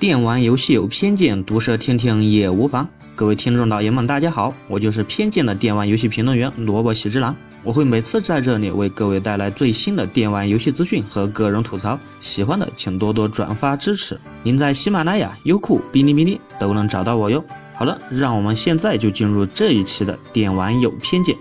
电玩游戏有偏见，毒舌听听也无妨。各位听众老爷们，大家好，我就是偏见的电玩游戏评论员萝卜喜之郎。我会每次在这里为各位带来最新的电玩游戏资讯和个人吐槽，喜欢的请多多转发支持。您在喜马拉雅、优酷、哔哩哔哩都能找到我哟。好了，让我们现在就进入这一期的电玩有偏见。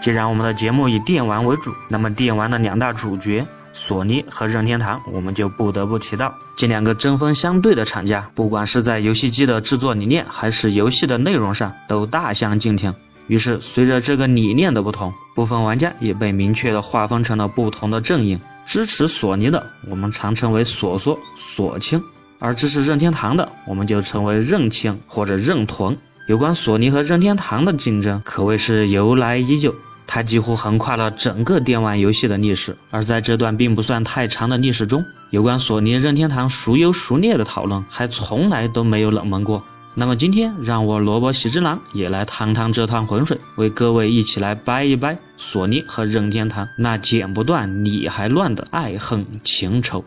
既然我们的节目以电玩为主，那么电玩的两大主角。索尼和任天堂，我们就不得不提到这两个针锋相对的厂家，不管是在游戏机的制作理念，还是游戏的内容上，都大相径庭。于是，随着这个理念的不同，部分玩家也被明确的划分成了不同的阵营。支持索尼的，我们常称为索索、索青；而支持任天堂的，我们就称为任青或者任屯。有关索尼和任天堂的竞争，可谓是由来已久。它几乎横跨了整个电玩游戏的历史，而在这段并不算太长的历史中，有关索尼、任天堂孰优孰劣的讨论还从来都没有冷门过。那么今天，让我萝卜喜之郎也来趟趟这趟浑水，为各位一起来掰一掰索尼和任天堂那剪不断、理还乱的爱恨情仇。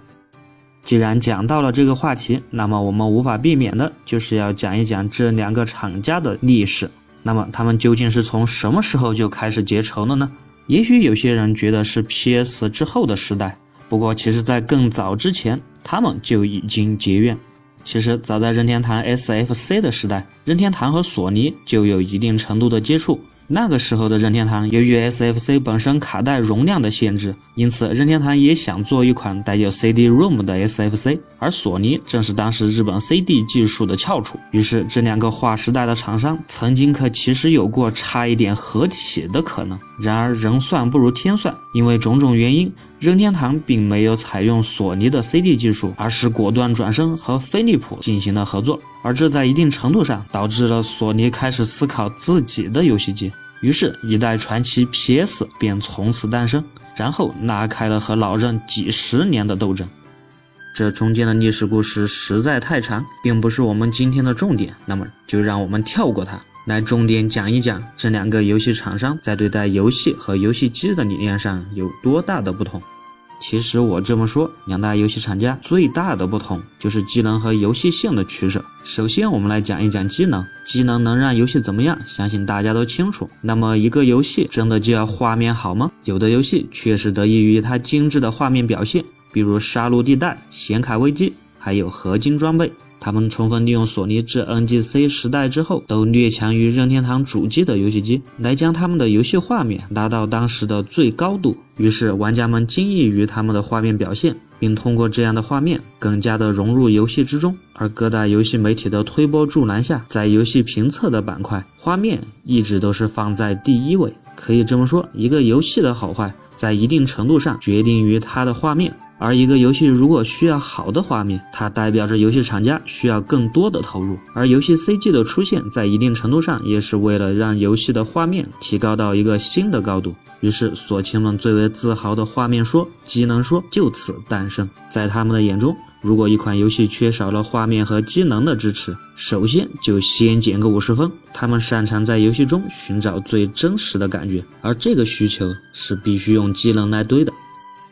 既然讲到了这个话题，那么我们无法避免的就是要讲一讲这两个厂家的历史。那么他们究竟是从什么时候就开始结仇了呢？也许有些人觉得是 PS 之后的时代，不过其实在更早之前，他们就已经结怨。其实早在任天堂 SFC 的时代，任天堂和索尼就有一定程度的接触。那个时候的任天堂，由于 SFC 本身卡带容量的限制，因此任天堂也想做一款带有 CD-ROM 的 SFC，而索尼正是当时日本 CD 技术的翘楚。于是，这两个划时代的厂商曾经可其实有过差一点合体的可能。然而，人算不如天算，因为种种原因，任天堂并没有采用索尼的 CD 技术，而是果断转身和飞利浦进行了合作。而这在一定程度上导致了索尼开始思考自己的游戏机，于是，一代传奇 PS 便从此诞生，然后拉开了和老任几十年的斗争。这中间的历史故事实在太长，并不是我们今天的重点，那么就让我们跳过它。来重点讲一讲这两个游戏厂商在对待游戏和游戏机的理念上有多大的不同。其实我这么说，两大游戏厂家最大的不同就是机能和游戏性的取舍。首先，我们来讲一讲机能。机能能让游戏怎么样？相信大家都清楚。那么，一个游戏真的就要画面好吗？有的游戏确实得益于它精致的画面表现，比如《杀戮地带》《显卡危机》，还有合金装备。他们充分利用索尼至 NGC 时代之后都略强于任天堂主机的游戏机，来将他们的游戏画面拉到当时的最高度。于是玩家们惊异于他们的画面表现，并通过这样的画面更加的融入游戏之中。而各大游戏媒体的推波助澜下，在游戏评测的板块，画面一直都是放在第一位。可以这么说，一个游戏的好坏，在一定程度上决定于它的画面。而一个游戏如果需要好的画面，它代表着游戏厂家需要更多的投入。而游戏 CG 的出现，在一定程度上也是为了让游戏的画面提高到一个新的高度。于是，索亲们最为自豪的画面说、机能说就此诞生。在他们的眼中，如果一款游戏缺少了画面和机能的支持，首先就先减个五十分。他们擅长在游戏中寻找最真实的感觉，而这个需求是必须用机能来堆的。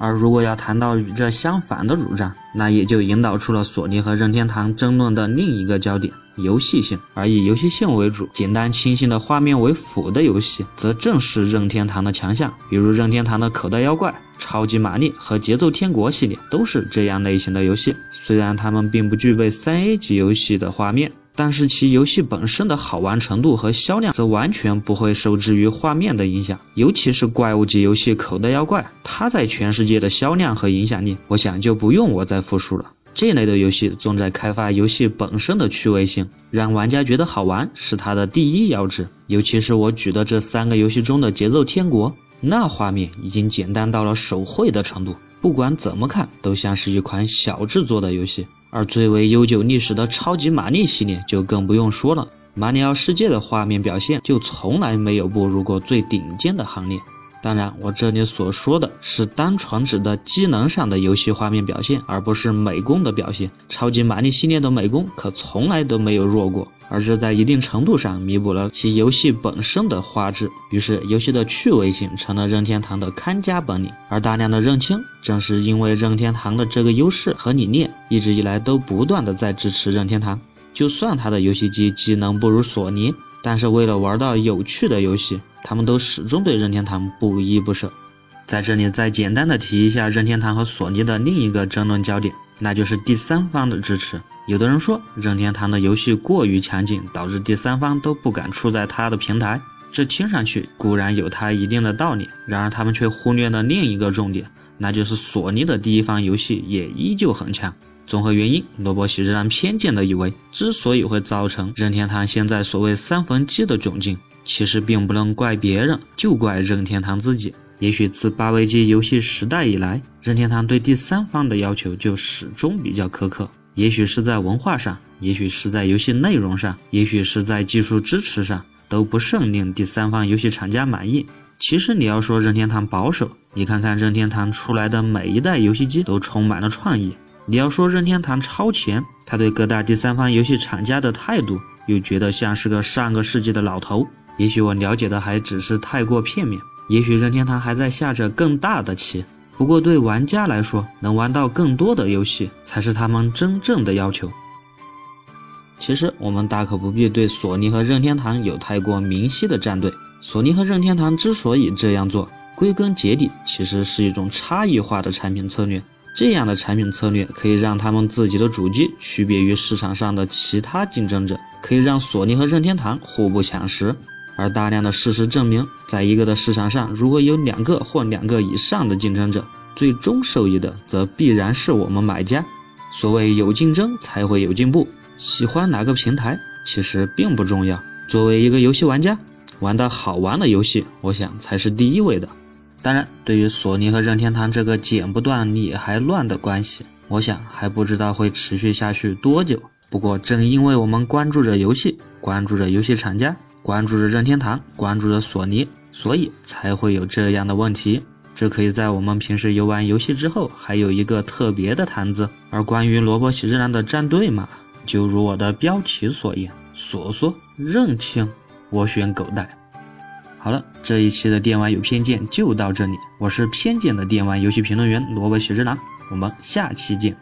而如果要谈到与这相反的主张，那也就引导出了索尼和任天堂争论的另一个焦点——游戏性。而以游戏性为主、简单清新的画面为辅的游戏，则正是任天堂的强项。比如任天堂的口袋妖怪、超级玛丽和节奏天国系列，都是这样类型的游戏。虽然它们并不具备三 A 级游戏的画面。但是其游戏本身的好玩程度和销量则完全不会受制于画面的影响，尤其是怪物级游戏《口袋妖怪》，它在全世界的销量和影响力，我想就不用我再复述了。这类的游戏重在开发游戏本身的趣味性，让玩家觉得好玩是它的第一要旨。尤其是我举的这三个游戏中的《节奏天国》，那画面已经简单到了手绘的程度，不管怎么看都像是一款小制作的游戏。而最为悠久历史的超级玛丽系列就更不用说了，马里奥世界的画面表现就从来没有步入过最顶尖的行列。当然，我这里所说的是单纯指的机能上的游戏画面表现，而不是美工的表现。超级玛丽系列的美工可从来都没有弱过，而这在一定程度上弥补了其游戏本身的画质。于是，游戏的趣味性成了任天堂的看家本领。而大量的认清，正是因为任天堂的这个优势和理念，一直以来都不断的在支持任天堂。就算他的游戏机技能不如索尼，但是为了玩到有趣的游戏，他们都始终对任天堂不依不舍。在这里再简单的提一下任天堂和索尼的另一个争论焦点，那就是第三方的支持。有的人说任天堂的游戏过于强劲，导致第三方都不敢出在他的平台。这听上去固然有它一定的道理，然而他们却忽略了另一个重点，那就是索尼的第一方游戏也依旧很强。综合原因，罗伯希仍然偏见的以为，之所以会造成任天堂现在所谓三分机的窘境，其实并不能怪别人，就怪任天堂自己。也许自八位机游戏时代以来，任天堂对第三方的要求就始终比较苛刻。也许是在文化上，也许是在游戏内容上，也许是在技术支持上，都不甚令第三方游戏厂家满意。其实你要说任天堂保守，你看看任天堂出来的每一代游戏机都充满了创意；你要说任天堂超前，他对各大第三方游戏厂家的态度又觉得像是个上个世纪的老头。也许我了解的还只是太过片面。也许任天堂还在下着更大的棋，不过对玩家来说，能玩到更多的游戏才是他们真正的要求。其实我们大可不必对索尼和任天堂有太过明晰的站队。索尼和任天堂之所以这样做，归根结底其实是一种差异化的产品策略。这样的产品策略可以让他们自己的主机区别于市场上的其他竞争者，可以让索尼和任天堂互不抢食。而大量的事实证明，在一个的市场上，如果有两个或两个以上的竞争者，最终受益的则必然是我们买家。所谓有竞争才会有进步，喜欢哪个平台其实并不重要。作为一个游戏玩家，玩到好玩的游戏，我想才是第一位的。当然，对于索尼和任天堂这个剪不断理还乱的关系，我想还不知道会持续下去多久。不过，正因为我们关注着游戏，关注着游戏厂家。关注着任天堂，关注着索尼，所以才会有这样的问题。这可以在我们平时游玩游戏之后，还有一个特别的谈资。而关于萝卜喜之郎的战队嘛，就如我的标题所言，索索认清，我选狗带。好了，这一期的电玩有偏见就到这里，我是偏见的电玩游戏评论员萝卜喜之郎，我们下期见。